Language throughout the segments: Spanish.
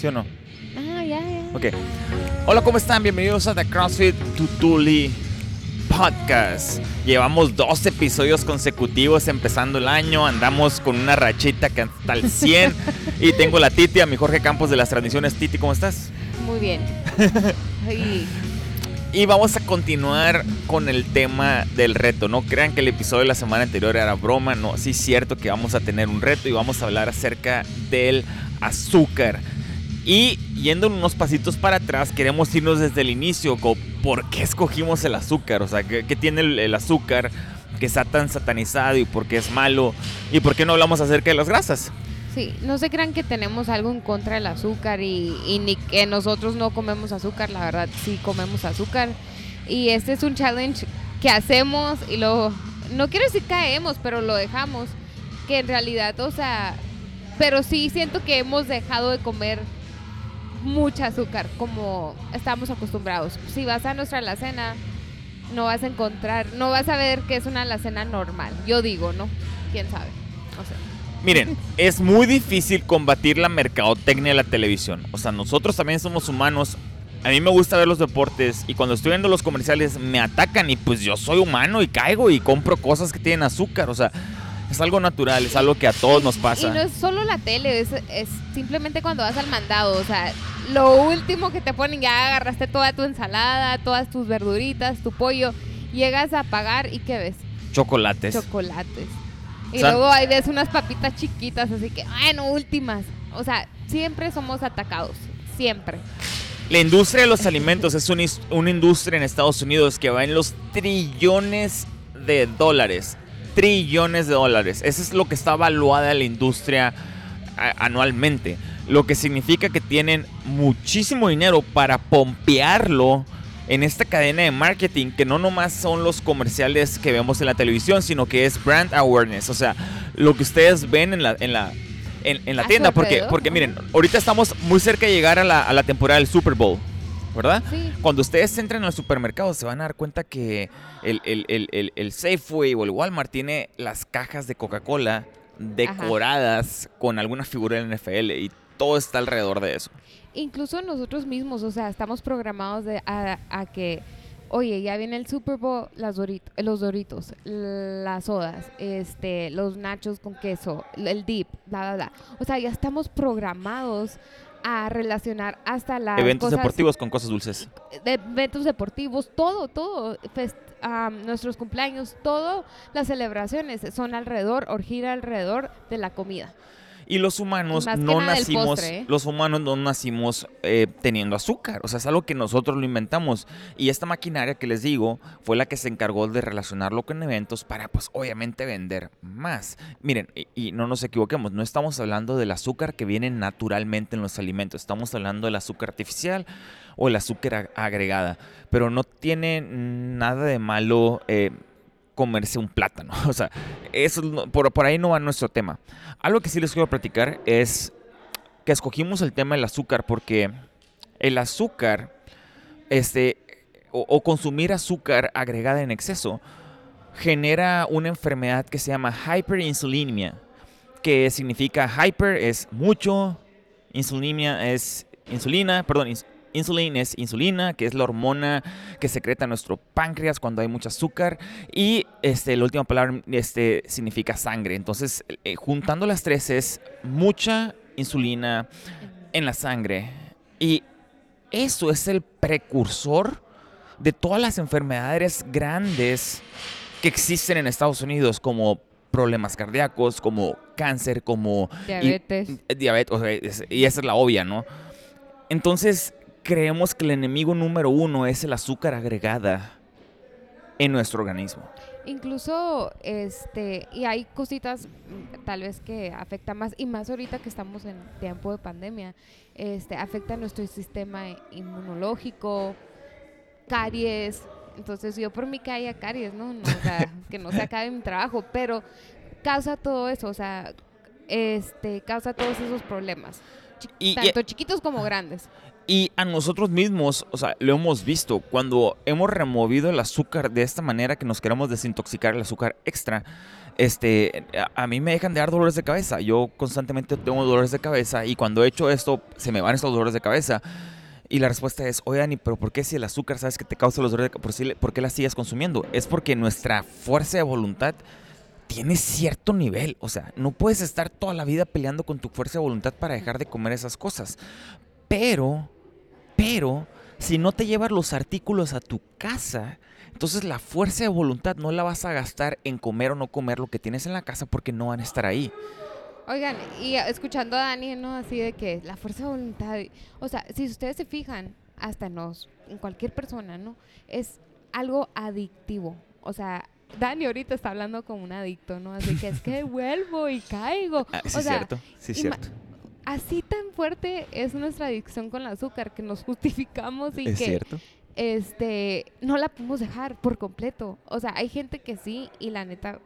¿Sí o no? Ah, ya, ya. Ok. Hola, ¿cómo están? Bienvenidos a The CrossFit Tutuli Podcast. Llevamos dos episodios consecutivos empezando el año. Andamos con una rachita que hasta el 100. y tengo la Titi, a mi Jorge Campos de las Tradiciones. Titi, ¿cómo estás? Muy bien. Ay, Y vamos a continuar con el tema del reto. No crean que el episodio de la semana anterior era broma. No, sí es cierto que vamos a tener un reto y vamos a hablar acerca del azúcar. Y yendo unos pasitos para atrás, queremos irnos desde el inicio. ¿Por qué escogimos el azúcar? O sea, ¿qué, qué tiene el, el azúcar que está tan satanizado y por qué es malo? ¿Y por qué no hablamos acerca de las grasas? Sí, no se crean que tenemos algo en contra del azúcar y, y ni que nosotros no comemos azúcar, la verdad sí comemos azúcar. Y este es un challenge que hacemos y lo, no quiero decir caemos, pero lo dejamos. Que en realidad, o sea, pero sí siento que hemos dejado de comer mucha azúcar como estamos acostumbrados. Si vas a nuestra alacena, no vas a encontrar, no vas a ver que es una alacena normal. Yo digo, ¿no? ¿Quién sabe? No sé. Miren, es muy difícil combatir la mercadotecnia de la televisión. O sea, nosotros también somos humanos. A mí me gusta ver los deportes y cuando estoy viendo los comerciales me atacan y pues yo soy humano y caigo y compro cosas que tienen azúcar. O sea, es algo natural, es algo que a todos nos Y pasa. no es solo la tele, es, es simplemente cuando vas al mandado. O sea, lo último que te ponen, ya agarraste toda tu ensalada, todas tus verduritas, tu pollo. Llegas a pagar y ¿qué ves? Chocolates. Chocolates. Y O sea- luego ahí ves unas papitas chiquitas, así que, bueno, últimas. O sea, siempre somos atacados. Siempre. La industria de los alimentos es una, is- una industria en Estados Unidos que va en los trillones de dólares. Trillones de dólares. Eso es lo que está evaluada la industria anualmente. Lo que significa que tienen muchísimo dinero para pompearlo en esta cadena de marketing que no nomás son los comerciales que vemos en la televisión, sino que es brand awareness. O sea, lo que ustedes ven en la, en la, en, en la tienda. Porque, porque miren, ahorita estamos muy cerca de llegar a la, a la temporada del Super Bowl. ¿Verdad? Sí. Cuando ustedes entran al supermercado se van a dar cuenta que el, el, el, el, el Safeway o el Walmart tiene las cajas de Coca-Cola decoradas con alguna figura del NFL y todo está alrededor de eso. Incluso nosotros mismos, o sea, estamos programados de, a, a que, oye, ya viene el Super Bowl, las Dorit- los doritos, las sodas, este, los nachos con queso, el dip, bla, bla, bla. O sea, ya estamos programados a relacionar hasta las Eventos cosas deportivos con cosas dulces. de eventos deportivos, todo, todo, fest- nuestros cumpleaños, todo, las celebraciones son alrededor, o gira alrededor de la comida. Y los humanos Y no nacimos, postre, ¿eh? los humanos no nacimos eh, teniendo azúcar. O sea, es algo que nosotros lo inventamos. Y esta maquinaria que les digo fue la que se encargó de relacionarlo con eventos para, pues, obviamente vender más. Miren, y, y no nos equivoquemos, no estamos hablando del azúcar que viene naturalmente en los alimentos. Estamos hablando del azúcar artificial o el azúcar ag- agregada. Pero no tiene nada de malo. eh, comerse un plátano. O sea, eso por, por ahí no va nuestro tema. Algo que sí les quiero platicar es que escogimos el tema del azúcar porque el azúcar, este, o, consumir azúcar agregada en exceso, genera una enfermedad que se llama hyperinsulinemia, que significa hyper es mucho, insulinemia es insulina, perdón, insulin es insulina, que es la hormona que secreta nuestro páncreas cuando hay mucho azúcar. Y este, la última palabra este, significa sangre. Entonces, eh, juntando las tres es mucha insulina en la sangre. Y eso es el precursor de todas las enfermedades grandes que existen en Estados Unidos, como problemas cardíacos, como cáncer, como Diabetes. diabetes, o sea, es- y esa es la obvia, ¿no? Entonces, creemos que el enemigo número uno es el azúcar agregada en nuestro organismo. Incluso, este, y hay cositas mm, tal vez que afectan más, y más ahorita que estamos en tiempo de pandemia, este, afecta nuestro sistema inmunológico, caries. Entonces, yo por mí que haya caries, ¿no? No, o sea, que no se acabe mi trabajo, pero causa todo eso, o sea, este, causa todos esos problemas, chi- Y- y- tanto chiquitos como grandes. Y a nosotros mismos, o sea, lo hemos visto, cuando hemos removido el azúcar de esta manera que nos queremos desintoxicar el azúcar extra, este, a, a mí me dejan de dar dolores de cabeza. Yo constantemente tengo dolores de cabeza y cuando he hecho esto, se me van estos dolores de cabeza. Y la respuesta es, oye Dani, pero ¿por qué si el azúcar sabes que te causa los dolores de cabeza, por qué la sigues consumiendo? Es porque nuestra fuerza de voluntad tiene cierto nivel. O sea, no puedes estar toda la vida peleando con tu fuerza de voluntad para dejar de comer esas cosas. Pero, pero, si no te llevas los artículos a tu casa, entonces la fuerza de voluntad no la vas a gastar en comer o no comer lo que tienes en la casa porque no van a estar ahí. Oigan, y escuchando a Dani, ¿no? Así de que la fuerza de voluntad, o sea, si ustedes se fijan, hasta en, en cualquier persona, ¿no? Es algo adictivo. O sea, Dani ahorita está hablando como un adicto, ¿no? Así que es que vuelvo y caigo. Ah, sí, es cierto, sí, cierto. Así tan fuerte es nuestra adicción con el azúcar que nos justificamos y es que cierto. este no la podemos dejar por completo. O sea, hay gente que sí y la neta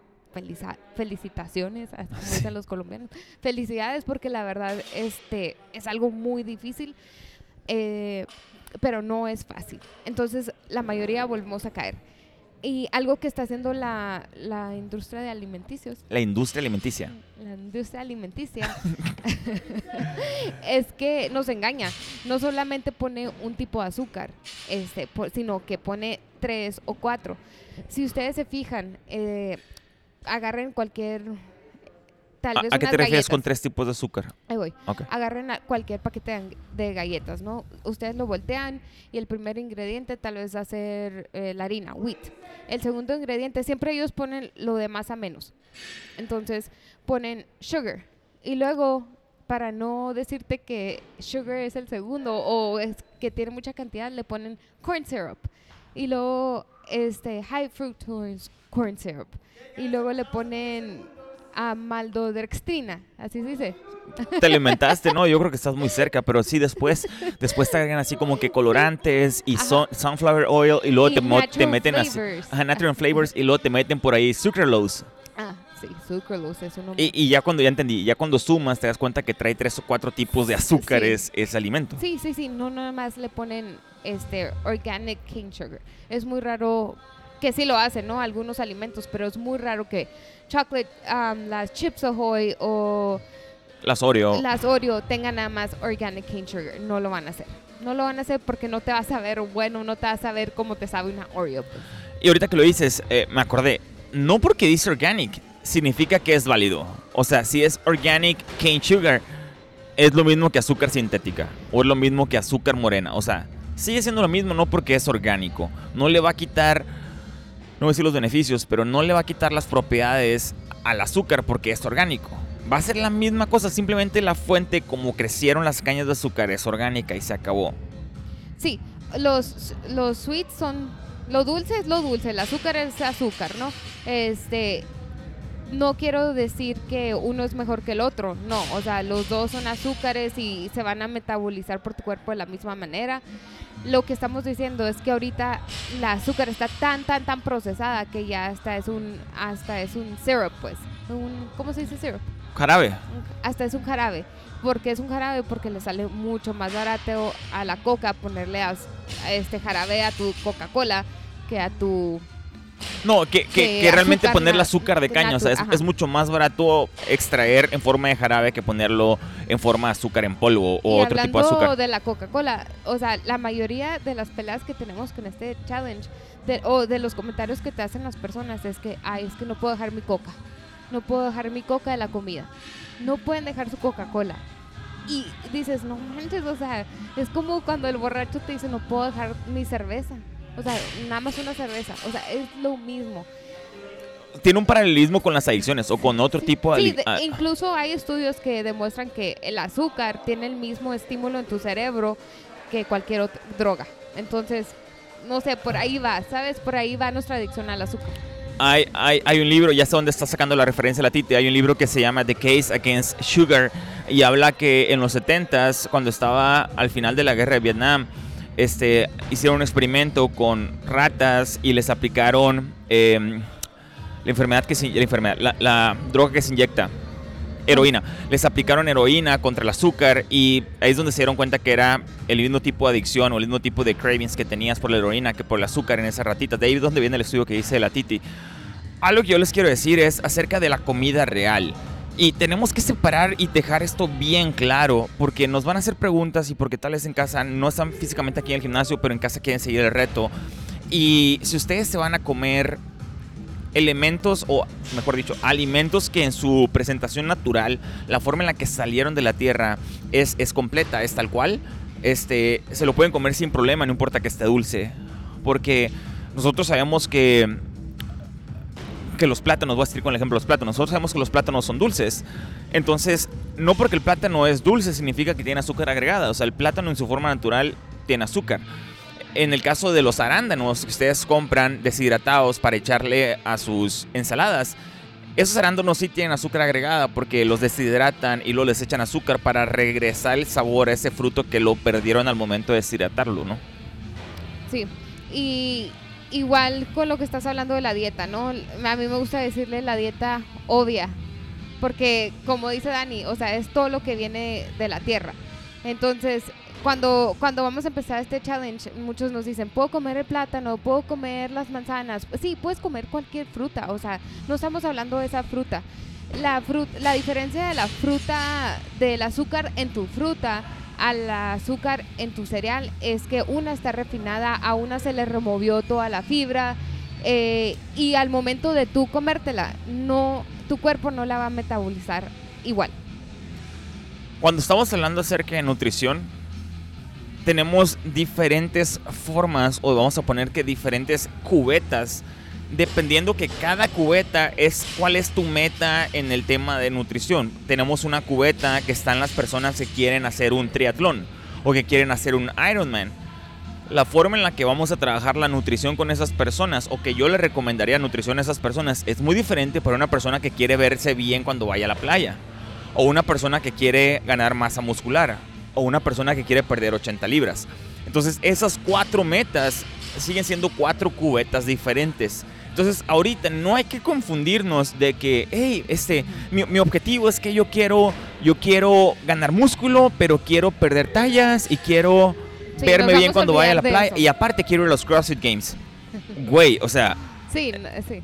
felicitaciones, dicen los colombianos. Felicidades porque la verdad este, es algo muy difícil, eh, pero no es fácil. Entonces la mayoría volvemos a caer. Y algo que está haciendo la, la, industria de alimenticios. La industria alimenticia. La industria alimenticia. es que nos engaña. No solamente pone un tipo de azúcar, este, sino que pone tres o cuatro. Si ustedes se fijan, eh, agarren cualquier Tal vez ¿A, qué te refieres con tres tipos de azúcar? Ahí voy. Agarren cualquier paquete de galletas, ¿no? Ustedes lo voltean y el primer ingrediente tal vez va a ser eh, la harina, wheat. El segundo ingrediente, siempre ellos ponen lo de más a menos. Entonces ponen sugar. Y luego, para no decirte que sugar es el segundo o es que tiene mucha cantidad, le ponen corn syrup. Y luego, este, high fructose corn syrup y luego le ponen a maltodextrina, así se dice. Te alimentaste, ¿no? Yo creo que estás muy cerca, pero sí después, después te agregan así como que colorantes y sunflower oil y luego te, meten así, natural flavors y luego te meten por ahí sucralose. Ah, sí, sucralose es uno. Y, y, ya cuando ya entendí, ya cuando sumas te das cuenta que trae tres o cuatro tipos de azúcares ese alimento. Sí, sí, sí, no nada más le ponen este organic cane sugar. Es muy raro que sí lo hacen, ¿no? Algunos alimentos, pero es muy raro que chocolate, um, las chips Ahoy o las Oreo. Las Oreo tengan nada más organic cane sugar. No lo van a hacer. No lo van a hacer porque no te vas a ver bueno, no te vas a ver cómo te sabe una Oreo. Pues. Y ahorita que lo dices, eh, me acordé. No porque dice organic significa que es válido. O sea, si es organic cane sugar, es lo mismo que azúcar sintética. O es lo mismo que azúcar morena. O sea, sigue siendo lo mismo, no porque es orgánico. No le va a quitar no voy a decir los beneficios, pero no le va a quitar las propiedades al azúcar porque es orgánico. Va a ser la misma cosa, simplemente la fuente, como crecieron las cañas de azúcar, es orgánica y se acabó. Sí, los, los sweets son. Lo dulce es lo dulce, el azúcar es azúcar, ¿no? Este. No quiero decir que uno es mejor que el otro, no, o sea, los dos son azúcares y se van a metabolizar por tu cuerpo de la misma manera lo que estamos diciendo es que ahorita la azúcar está tan, tan, tan procesada que ya hasta es un, hasta es un syrup, pues. Un, ¿Cómo se dice syrup? Jarabe. Hasta es un jarabe. porque es un jarabe? Porque le sale mucho más barato a la coca ponerle a este jarabe a tu Coca-Cola que a tu no, que, que, realmente ponerle azúcar de caña, o sea, es, mucho más barato extraer en forma de jarabe que ponerlo en forma de azúcar en polvo o otro tipo de azúcar. de la Coca-Cola, o sea, la mayoría de las peleas que tenemos con este challenge o de los comentarios que te hacen las personas es que, ay, es que no puedo dejar mi coca, no puedo dejar mi coca de la comida, no pueden dejar su Coca-Cola. Y dices, no manches, o sea, es como cuando el borracho te dice, no puedo dejar mi cerveza. O sea, nada más una cerveza. O sea, es lo mismo. Tiene un paralelismo con las adicciones o con otro tipo de... Sí, ah. incluso hay estudios que demuestran que el azúcar tiene el mismo estímulo en tu cerebro que cualquier otra droga. Entonces, no sé, por ahí va, ¿sabes? Por ahí va nuestra adicción al azúcar. Hay, hay, hay, un libro, ya sé dónde está sacando la referencia la Titi, hay un libro que se llama The Case Against Sugar y habla que en los 70s, cuando estaba al final de la guerra de Vietnam, este, hicieron un experimento con ratas y les aplicaron em, la enfermedad que se, la, enfermedad, la, droga que se inyecta, heroína. Les aplicaron heroína contra el azúcar y ahí es donde se dieron cuenta que era el mismo tipo de adicción o el mismo tipo de cravings que tenías por la heroína que por el azúcar en esas ratitas. De ahí es donde viene el estudio que dice la Titi. algo que yo les quiero decir es acerca de la comida real. Y tenemos que separar y dejar esto bien claro, porque nos van a hacer preguntas y porque tal vez en casa no están físicamente aquí en el gimnasio, pero en casa quieren seguir el reto. Y si ustedes se van a comer elementos o mejor dicho alimentos que en su presentación natural la forma en la que salieron de la tierra es, es completa es tal cual este se lo pueden comer sin problema no importa que esté dulce porque nosotros sabemos que que los plátanos, voy a decir con el ejemplo los plátanos, nosotros sabemos que los plátanos son dulces. Entonces, no porque el plátano es dulce significa que tiene azúcar agregada. O sea, el plátano en su forma natural tiene azúcar. En el caso de los arándanos que ustedes compran deshidratados para echarle a sus ensaladas, esos arándanos sí tienen azúcar agregada porque los deshidratan y luego les echan azúcar para regresar el sabor a ese fruto que lo perdieron al momento de deshidratarlo, ¿no? Sí. Y igual con lo que estás hablando de la dieta, ¿no? A mí me gusta decirle la dieta obvia, porque como dice Dani, o sea, es todo lo que viene de la tierra. Entonces, cuando, cuando vamos a empezar este challenge, muchos nos dicen, puedo comer el plátano, puedo comer las manzanas. Sí, puedes comer cualquier fruta, o sea, no estamos hablando de esa fruta. La, fruta, la diferencia de la fruta, del azúcar en tu fruta, al azúcar en tu cereal es que una está refinada, a una se le removió toda la fibra eh, y al momento de tú comértela, no, tu cuerpo no la va a metabolizar igual. Cuando estamos hablando acerca de nutrición, tenemos diferentes formas, o vamos a poner que diferentes cubetas dependiendo que cada cubeta es cuál es tu meta en el tema de nutrición. Tenemos una cubeta que están las personas que quieren hacer un triatlón o que quieren hacer un Ironman. La forma en la que vamos a trabajar la nutrición con esas personas o que yo le recomendaría nutrición a esas personas es muy diferente para una persona que quiere verse bien cuando vaya a la playa o una persona que quiere ganar masa muscular o una persona que quiere perder 80 libras. Entonces esas cuatro metas siguen siendo cuatro cubetas diferentes. Entonces, ahorita no hay que confundirnos de que, hey, este, mi, objetivo es que yo quiero, yo quiero ganar músculo, pero quiero perder tallas y quiero verme bien cuando vaya a la playa. Y aparte quiero ir a los CrossFit Games. Güey, o sea. Sí, sí.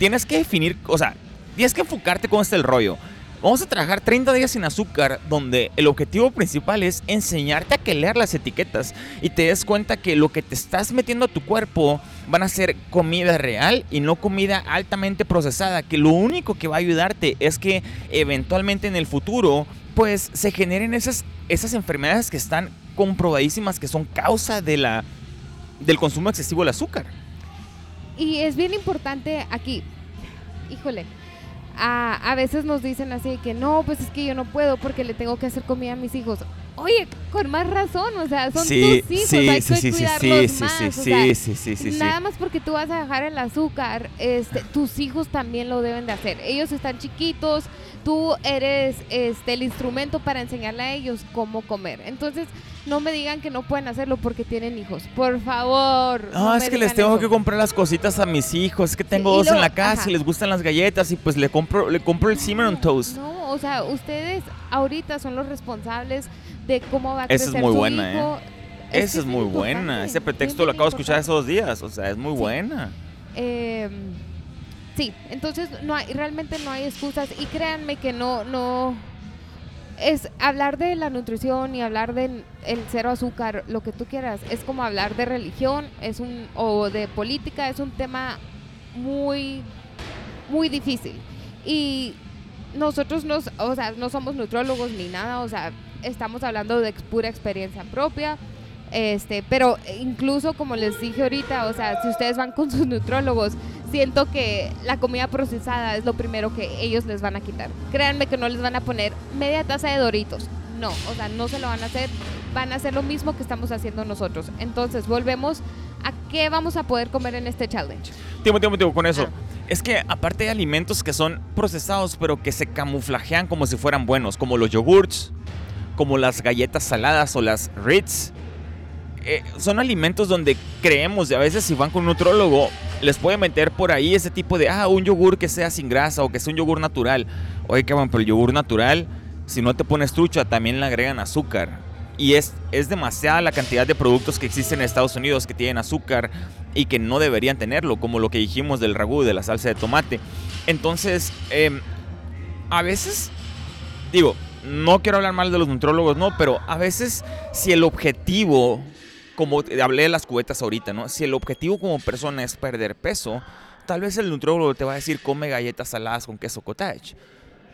Tienes que definir, o sea, tienes que enfocarte con este el rollo. Vamos a trabajar 30 días sin azúcar, donde el objetivo principal es enseñarte a que leer las etiquetas y te des cuenta que lo que te estás metiendo a tu cuerpo van a ser comida real y no comida altamente procesada, que lo único que va a ayudarte es que eventualmente en el futuro pues se generen esas, esas enfermedades que están comprobadísimas que son causa de la, del consumo excesivo del azúcar. Y es bien importante aquí, híjole, a, veces nos dicen así que no, pues es que yo no puedo porque le tengo que hacer comida a mis hijos. Oye, con más razón, o sea, son tus hijos, hay que cuidarlos más. nada más porque tú vas a dejar el azúcar, este, tus hijos también lo deben de hacer. Ellos están chiquitos, tú eres este, el instrumento para enseñarle a ellos cómo comer. Entonces, no me digan que no pueden hacerlo porque tienen hijos. Por favor. No, es que les tengo que comprar las cositas a mis hijos. Es que tengo dos en la casa y les gustan las galletas y pues le compro, le compro el cinnamon toast. No, o sea, ustedes ahorita son los responsables de cómo va a crecer Esa es muy buena, ¿eh? Esa es, muy buena. Ese pretexto lo acabo de escuchar esos días. O sea, es muy buena. Eh, sí, entonces no hay, realmente no hay excusas. Y créanme que no, no es hablar de la nutrición y hablar de el cero azúcar, lo que tú quieras, es como hablar de religión, es un o de política, es un tema muy muy difícil. Y nosotros no, o sea, no somos nutrólogos ni nada, o sea, estamos hablando de pura experiencia propia. Este, pero incluso como les dije ahorita, o sea, si ustedes van con sus nutrólogos, siento que la comida procesada es lo primero que ellos les van a quitar. Créanme que no les van a poner media taza de doritos. No, o sea, no se lo van a hacer. Van a hacer lo mismo que estamos haciendo nosotros. Entonces, volvemos a qué vamos a poder comer en este challenge. Tiempo, tiempo, tiempo, con eso. Ah. Es que aparte hay alimentos que son procesados, pero que se camuflajean como si fueran buenos, como los yogurts, como las galletas saladas o las Ritz eh, son alimentos donde creemos, y a veces si van con un nutrólogo, les puede meter por ahí ese tipo de, ah, un yogur que sea sin grasa o que sea un yogur natural. Oye, van pero el yogur natural, si no te pones trucha, también le agregan azúcar. y es, es demasiada la cantidad de productos que existen en Estados Unidos que tienen azúcar y que no deberían tenerlo, como lo que dijimos del ragú, de la salsa de tomate. Entonces, em, a veces, digo, no quiero hablar mal de los nutrólogos, no, pero a veces si el objetivo, como hablé de las cubetas ahorita, ¿no? Si el objetivo como persona es perder peso, tal vez el nutriólogo te va a decir come galletas saladas con queso cottage.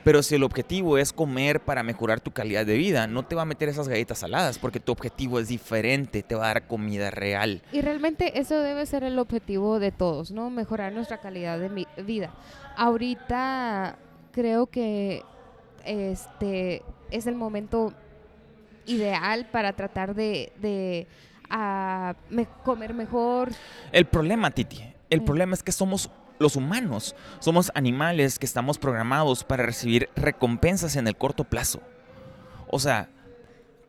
Pero si el objetivo es comer para mejorar tu calidad de vida, no te va a meter esas galletas saladas porque tu objetivo es diferente, te va a dar comida real. Y realmente eso debe ser el objetivo de todos, ¿no? Mejorar nuestra calidad de vida. Ahorita creo que este es el momento ideal para tratar de, ah, comer mejor. El problema, Titi, el mm. problema es que somos los humanos, somos animales que estamos programados para recibir recompensas en el corto plazo. O sea,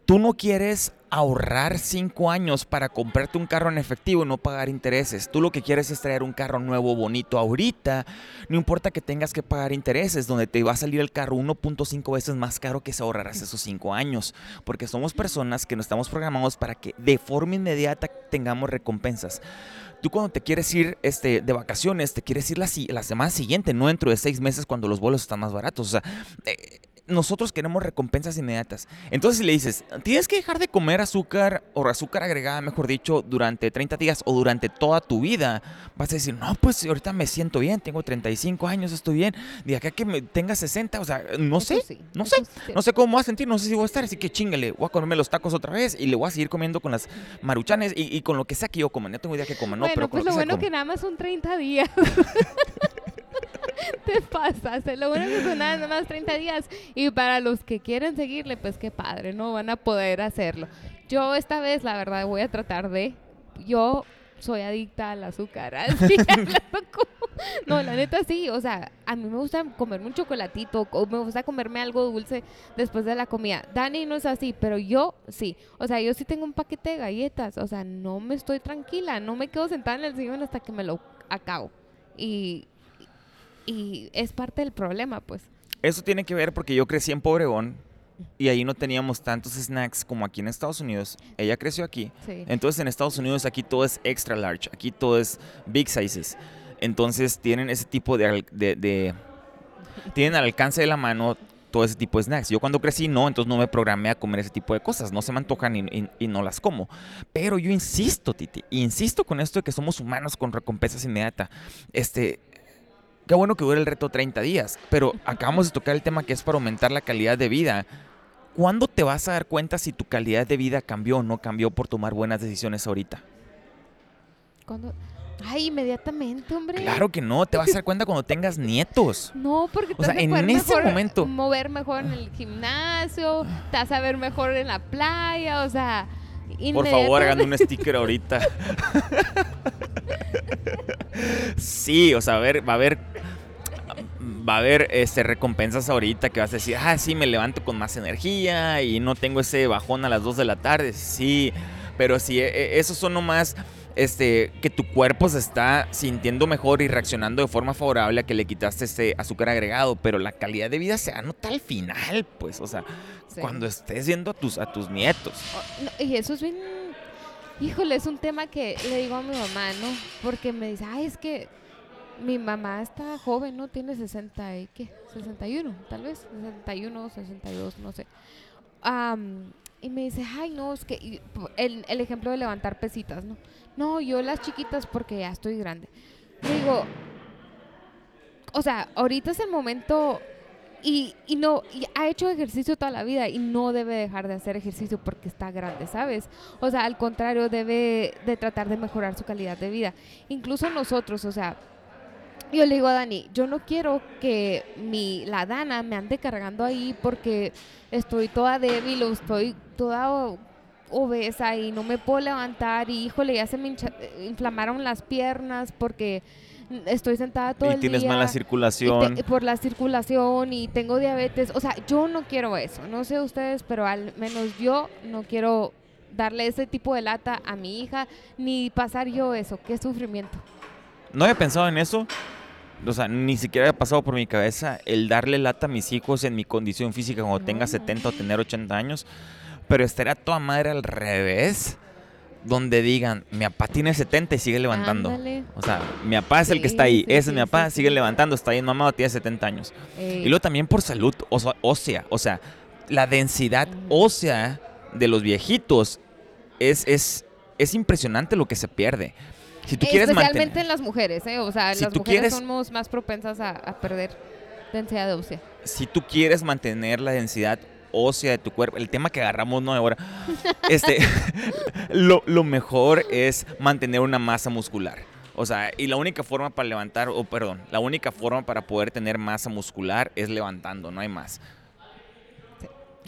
tú no quieres ahorrar cinco años para comprarte un carro en efectivo y no pagar intereses. Tú lo que quieres es traer un carro nuevo, bonito ahorita. No importa que tengas que pagar intereses, donde te va a salir el carro 1.5 veces más caro que se ahorrarás esos cinco años. Porque somos personas que no estamos programados para que de forma inmediata tengamos recompensas. Tú cuando te quieres ir este, de vacaciones, te quieres ir la, semana siguiente, no dentro de seis meses cuando los vuelos están más baratos. O sea, eh, nosotros queremos recompensas inmediatas. Entonces, si le dices, tienes que dejar de comer azúcar o azúcar agregada, mejor dicho, durante 30 días o durante toda tu vida, vas a decir, no, pues ahorita me siento bien, tengo 35 años, estoy bien. De acá que me tenga 60, o sea, no sé, no sé, no sé cómo voy a sentir, no sé si voy a estar, así que chingale, voy a comerme los tacos otra vez y le voy a seguir comiendo con las maruchanes y, con lo que sea que yo coma. No tengo idea que coma, ¿no? Pero pues lo, bueno que nada más son 30 días. te pasas. Lo bueno que son nada más 30 días. Y para los que quieren seguirle, pues qué padre, ¿no? Van a poder hacerlo. Yo esta vez, la verdad, voy a tratar de... Yo soy adicta al azúcar. no, la neta sí. O sea, a mí me gusta comerme un chocolatito o me gusta comerme algo dulce después de la comida. Dani no es así, pero yo sí. O sea, yo sí tengo un paquete de galletas. O sea, no me estoy tranquila. No me quedo sentada en el sillón hasta que me lo acabo. Y y es parte del problema, pues. Eso tiene que ver porque yo crecí en Pobregón y ahí no teníamos tantos snacks como aquí en Estados Unidos. Ella creció aquí. Entonces en Estados Unidos aquí todo es extra large, aquí todo es big sizes. Entonces tienen ese tipo de, de, tienen al alcance de la mano todo ese tipo de snacks. Yo cuando crecí no, entonces no me programé a comer ese tipo de cosas. No se me antojan y, y, no las como. Pero yo insisto, Titi, insisto con esto de que somos humanos con recompensas inmediatas. Este, Qué bueno que dure el reto 30 días, pero acabamos de tocar el tema que es para aumentar la calidad de vida. ¿Cuándo te vas a dar cuenta si tu calidad de vida cambió o no cambió por tomar buenas decisiones ahorita? ¿Cuándo? Ay, inmediatamente, hombre. Claro que no, te vas a dar cuenta cuando tengas nietos. No, porque te vas a en ese momento mover mejor en el gimnasio, te vas a ver mejor en la playa, o sea, por favor, hagan un sticker ahorita. sí, o sea, a ver, va a haber va a haber este, recompensas ahorita que vas a decir, ah, sí, me levanto con más energía y no tengo ese bajón a las 2 de la tarde. Sí, pero sí, e, e, esos son nomás este, que tu cuerpo se está sintiendo mejor y reaccionando de forma favorable a que le quitaste ese azúcar agregado, pero la calidad de vida se anota al final, pues, o sea, cuando estés viendo a tus, a tus nietos. Oh, y eso es bien, híjole, es un tema que le digo a mi mamá, ¿no? Porque me dice, ay, es que mi mamá está joven, ¿no? Tiene 60 y qué, 61, tal vez, 61, 62, no sé. y me dice, ay, no, es que el, el ejemplo de levantar pesitas, ¿no? No, yo las chiquitas porque ya estoy grande. Digo, o sea, ahorita es el momento y, y no, y ha hecho ejercicio toda la vida y no debe dejar de hacer ejercicio porque está grande, ¿sabes? O sea, al contrario, debe de tratar de mejorar su calidad de vida. Incluso nosotros, o sea, yo le digo a Dani, yo no quiero que mi, la Dana me ande cargando ahí porque estoy toda débil o estoy toda obesa y no me puedo levantar y híjole, ya se me inflamaron las piernas porque estoy sentada todo el día. Y tienes mala circulación. por la circulación y tengo diabetes. O sea, yo no quiero eso. No sé ustedes, pero al menos yo no quiero darle ese tipo de lata a mi hija ni pasar yo eso. Qué sufrimiento. No había pensado en eso. O sea, ni siquiera había pasado por mi cabeza el darle lata a mis hijos en mi condición física cuando tenga 70 o tener 80 años. Pero estaría toda madre al revés, donde digan, mi papá tiene 70 y sigue levantando. Ándale. O sea, mi papá es el que está ahí, sí, ese es mi papá, sigue levantando, está bien mamado, tiene 70 años. Ey. Y luego también por salud ósea, o sea, la densidad Ujú. ósea de los viejitos es, es, es impresionante lo que se pierde. Si tú quieres Especialmente mantener... en las mujeres, ¿eh? O sea, Si las tú mujeres quieres- somos más propensas a, a perder densidad de ósea. si tú quieres mantener la densidad ósea de tu cuerpo, el tema que agarramos no ahora, este, lo, lo mejor es mantener una masa muscular. O sea, y la única forma para levantar, o perdón, la única forma para poder tener masa muscular es levantando, no hay más.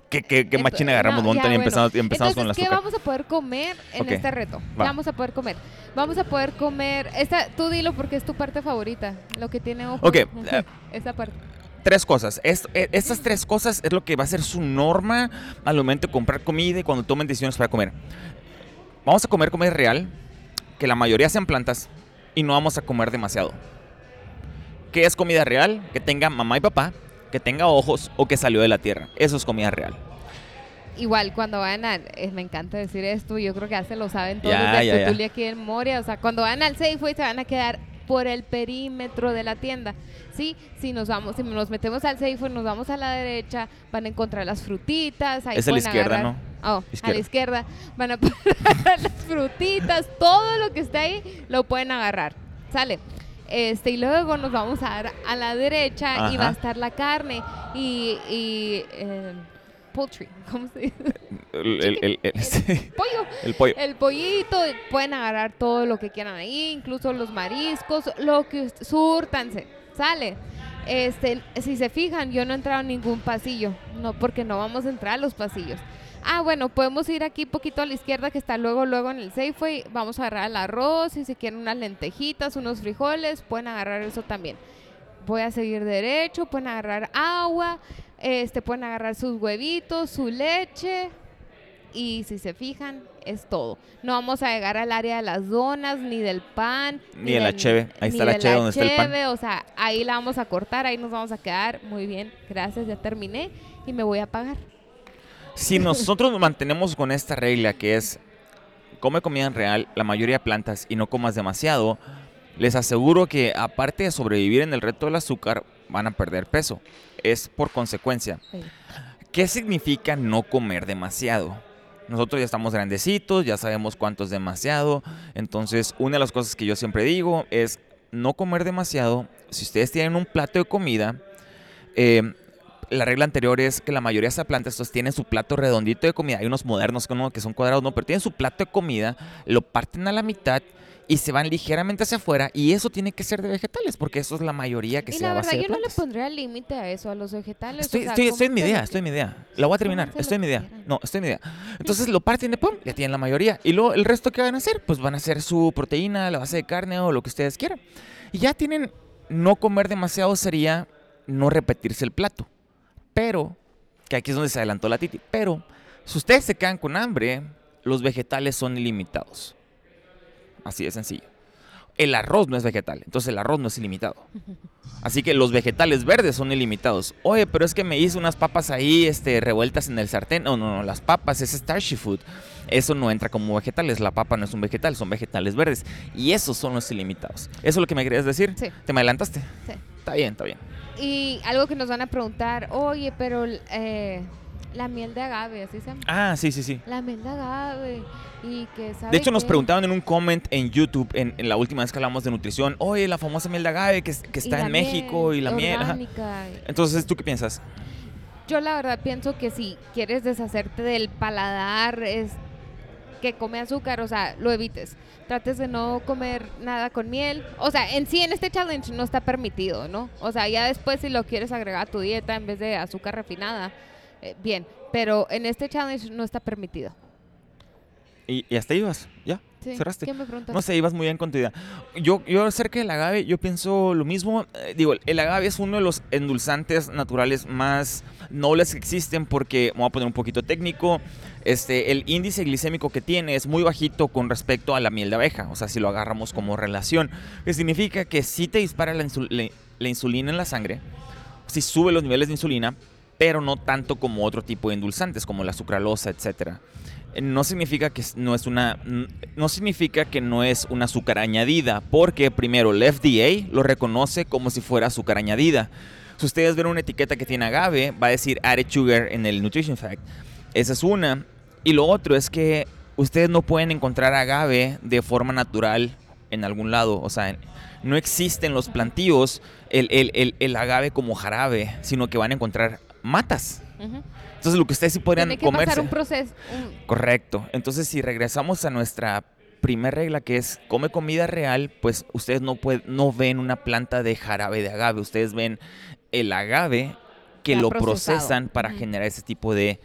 ¿Qué, qué, qué machina agarramos no, ya, montón y bueno. empezamos, y empezamos con la Entonces, ¿qué azúcar? vamos a poder comer en Ok, este reto? ¿Qué va. vamos a poder comer? Vamos a poder comer... Esta, tú dilo porque es tu parte favorita. Lo que tiene ojos. Ok, eh, Esa parte. Tres cosas. Es- eh, estas tres cosas es lo que va a ser su norma al momento de comprar comida y cuando tomen decisiones para comer. Vamos a comer comida real, que la mayoría sean plantas, y no vamos a comer demasiado. ¿Qué es comida real? Que tenga mamá y papá, que tenga ojos o que salió de la tierra. Eso es comida real. Igual, cuando van a... eh, me encanta decir esto, yo creo que ya se lo saben todos Ya, los de ya, ya. Aquí en Moria. O sea, cuando van al Safeway se van a quedar por el perímetro de la tienda. Sí, si nos vamos, si nos metemos al Safeway, nos vamos a la derecha, van a encontrar las frutitas. Ahí Es a la izquierda, agarrar- Oh, a la izquierda. Van a agarrar las frutitas, todo lo que está ahí lo pueden agarrar. Sale. Este, y luego nos vamos a dar a la derecha y va a estar la carne y, y eh, poultry, ¿cómo se dice? El, el- el- el- sí, Pollo. el pollo. El pollito, pueden agarrar todo lo que quieran ahí, incluso los mariscos, lo que surtanse, sale. Este, si se fijan, yo no he entrado en ningún pasillo, no, porque no vamos a entrar a los pasillos. Ah, bueno, podemos ir aquí poquito a la izquierda que está luego, luego en el Safeway. Vamos a agarrar el arroz y si quieren unas lentejitas, unos frijoles, pueden agarrar eso también. Voy a seguir derecho, pueden agarrar agua, este, pueden agarrar sus huevitos, su leche, y si se fijan, es todo. No vamos a llegar al área de las donas, ni del pan, Ni de la cheve. Ahí está la cheve donde está el pan. O sea, ahí la vamos a cortar, ahí nos vamos a quedar. Muy bien, gracias, ya terminé y me voy a pagar. Si nosotros nos mantenemos con esta regla que es come comida en real, la mayoría de plantas y no comas demasiado, les aseguro que aparte de sobrevivir en el reto del azúcar, van a perder peso. Es por consecuencia. Sí. ¿Qué significa no comer demasiado? Nosotros ya estamos grandecitos, ya sabemos cuánto es demasiado. Entonces, una de las cosas que yo siempre digo es no comer demasiado. Si ustedes tienen un plato de comida, eh, la regla anterior es que la mayoría de esas plantas tienen su plato redondito de comida. Hay unos modernos que, no, que son cuadrados, no, pero tienen su plato de comida, lo parten a la mitad y se van ligeramente hacia afuera. Y eso tiene que ser de vegetales, porque eso es la mayoría que y se la a verdad, de yo no le pondría límite a eso, a los vegetales. Estoy, o sea, estoy, estoy en mi idea, estoy en mi idea. La voy a terminar, estoy en mi idea. No, estoy en mi idea. Entonces lo parten de pum, ya tienen la mayoría. Y luego el resto que van a hacer, pues van a hacer su proteína, la base de carne o lo que ustedes quieran. Y ya tienen, no comer demasiado sería no repetirse el plato. Pero, que aquí es donde se adelantó la Titi, pero si ustedes se quedan con hambre, los vegetales son ilimitados. Así de sencillo. El arroz no es vegetal, entonces el arroz no es ilimitado. Así que los vegetales verdes son ilimitados. Oye, pero es que me hice unas papas ahí este, revueltas en el sartén. No, no, no, las papas es starchy food. Eso no entra como vegetales. La papa no es un vegetal, son vegetales verdes. Y esos son los ilimitados. ¿Eso es lo que me querías decir? Sí. ¿Te me adelantaste? Sí. Está bien, está bien. Y algo que nos van a preguntar, oye, pero eh, la miel de agave, así se llama. Ah, sí, sí, sí. La miel de agave. Y que sabe De hecho, nos qué? preguntaban en un comment en YouTube, en, en la última vez que hablamos de nutrición, oye, la famosa miel de agave que, que está en México y la miel. ajá. Entonces, ¿tú qué piensas? Yo la verdad pienso que si quieres deshacerte del paladar es que come azúcar, o sea, lo evites. Trates de no comer nada con miel. O sea, en sí en este challenge no está permitido, ¿no? O sea, ya después si lo quieres agregar a tu dieta en vez de azúcar refinada, eh, bien. Pero en este challenge no está permitido. Y, y hasta ibas, ya, Sí. cerraste. ¿Qué me? No sé, ibas muy bien con tu idea. Yo, yo acerca del agave, yo pienso lo mismo. Eh, digo, el agave es uno de los endulzantes naturales más nobles que existen porque, me voy a poner un poquito técnico, este, el índice glicémico que tiene es muy bajito con respecto a la miel de abeja. O sea, si lo agarramos como relación. Que significa que si te dispara la, insul- la- la insulina en la sangre, si sube los niveles de insulina, pero no tanto como otro tipo de endulzantes, como la sucralosa. Eh, No significa que no es una no significa que no es una azúcar añadida, porque primero el FDA lo reconoce como si fuera azúcar añadida. Si ustedes ven una etiqueta que tiene agave, va a decir added sugar en el nutrition fact. Esa es una. Y lo otro es que ustedes no pueden encontrar agave de forma natural en algún lado. O sea, no existen los plantíos el, el, el, el agave como jarabe, sino que van a encontrar matas. Entonces lo que ustedes sí podrían Tiene que comerse. pasar un proceso. un- Correcto. Entonces si regresamos a nuestra primera regla que es come comida real, pues ustedes no pueden, no ven una planta de jarabe de agave, ustedes ven el agave que Ya lo procesado. procesan para generar ese tipo de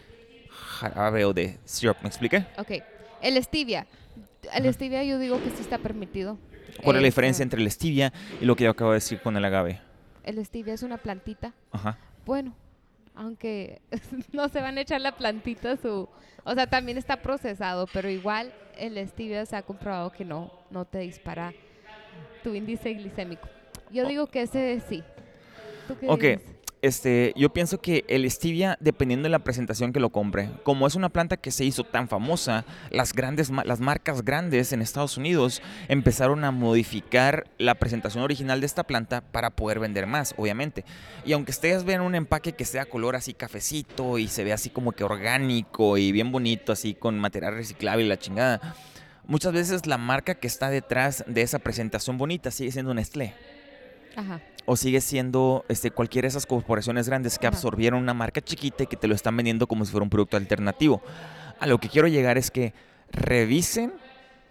jarabe o de syrup. ¿Me expliqué? Ok. El stevia. El stevia yo digo que sí está permitido. ¿Cuál es la Este, diferencia entre el stevia y lo que yo acabo de decir con el agave? El stevia es una plantita. Ajá. Bueno, aunque no se van a echar la plantita su... O sea, también está procesado, pero igual el stevia se ha comprobado que no, no te dispara tu índice glicémico. Yo digo que ese sí. ¿Tú qué Ok, dices? Este, yo pienso que el stevia, dependiendo de la presentación que lo compre, como es una planta que se hizo tan famosa, las grandes, las marcas grandes en Estados Unidos empezaron a modificar la presentación original de esta planta para poder vender más, obviamente. Y aunque ustedes vean un empaque que sea color así cafecito y se ve así como que orgánico y bien bonito, así con material reciclable y la chingada, muchas veces la marca que está detrás de esa presentación bonita sigue siendo Nestlé Ajá. O sigue siendo este, cualquiera de esas corporaciones grandes que absorbieron una marca chiquita y que te lo están vendiendo como si fuera un producto alternativo. A lo que quiero llegar es que revisen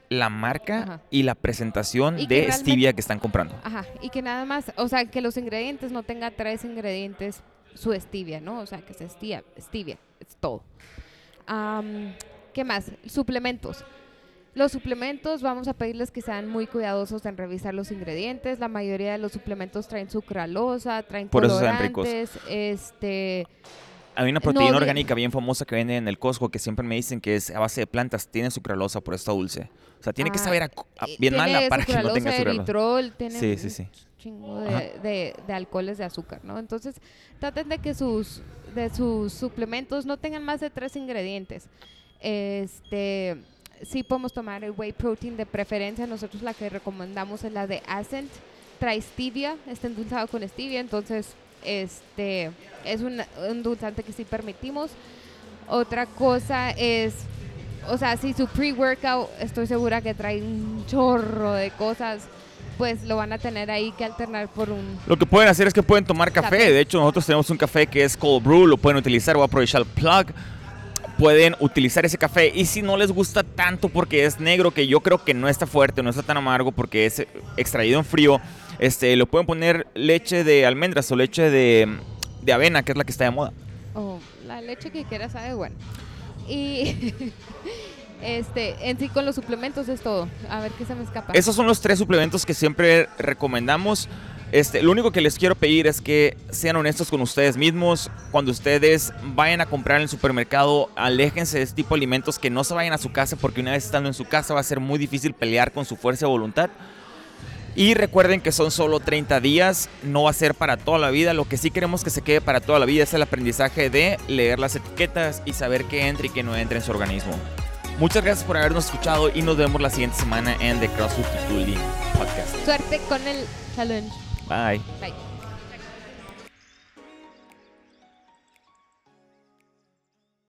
la marca Ajá. y la presentación Y de stevia que están comprando. Ajá. Y que nada más, o sea, que los ingredientes no tenga tres ingredientes su stevia, ¿no? O sea, que sea stevia, stevia, es todo. ¿Qué más? Suplementos. Los suplementos vamos a pedirles que sean muy cuidadosos en revisar los ingredientes. La mayoría de los suplementos traen sucralosa, traen Por eso saben ricos. colorantes, este, Hay una proteína no, orgánica bien famosa que venden en el Costco que siempre me dicen que es a base de plantas, tiene sucralosa, por eso dulce. O sea, tiene que Ah, saber a- a- eh, bien mala para que no tenga sucralosa, sucralosa. eritrol, tiene Sí, un sí, sí. chingo Ajá. de, de- de alcoholes de azúcar, ¿no? Entonces, traten de que sus, de sus suplementos no tengan más de tres ingredientes. Este, sí podemos tomar el whey protein de preferencia. Nosotros la que recomendamos es la de Ascent. Trae stevia, está endulzado con stevia, entonces este es un endulzante que sí permitimos. Otra cosa es, o sea, si su pre-workout estoy segura que trae un chorro de cosas, pues lo van a tener ahí que alternar por un... Lo que pueden hacer es que pueden tomar café. Café. De hecho, nosotros tenemos un café que es cold brew, lo pueden utilizar. Voy a aprovechar el plug. Pueden utilizar ese café. Y si no les gusta tanto porque es negro, que yo creo que no está fuerte, no está tan amargo porque es extraído en frío, este, lo pueden poner leche de almendras o leche de, de avena, que es la que está de moda. o la leche que quieras sabe bueno. Y este, en sí con los suplementos es todo. A ver qué se me escapa. Esos son los tres suplementos que siempre recomendamos. Este, lo único que les quiero pedir es que sean honestos con ustedes mismos. Cuando ustedes vayan a comprar en el supermercado, aléjense de este tipo de alimentos que no se vayan a su casa porque una vez estando en su casa va a ser muy difícil pelear con su fuerza de voluntad. Y recuerden que son solo 30 días, no va a ser para toda la vida. Lo que sí queremos que se quede para toda la vida es el aprendizaje de leer las etiquetas y saber qué entra y qué no entra en su organismo. Muchas gracias por habernos escuchado y nos vemos la siguiente semana en The CrossFit Podcast. Suerte con el challenge. Bye. Bye.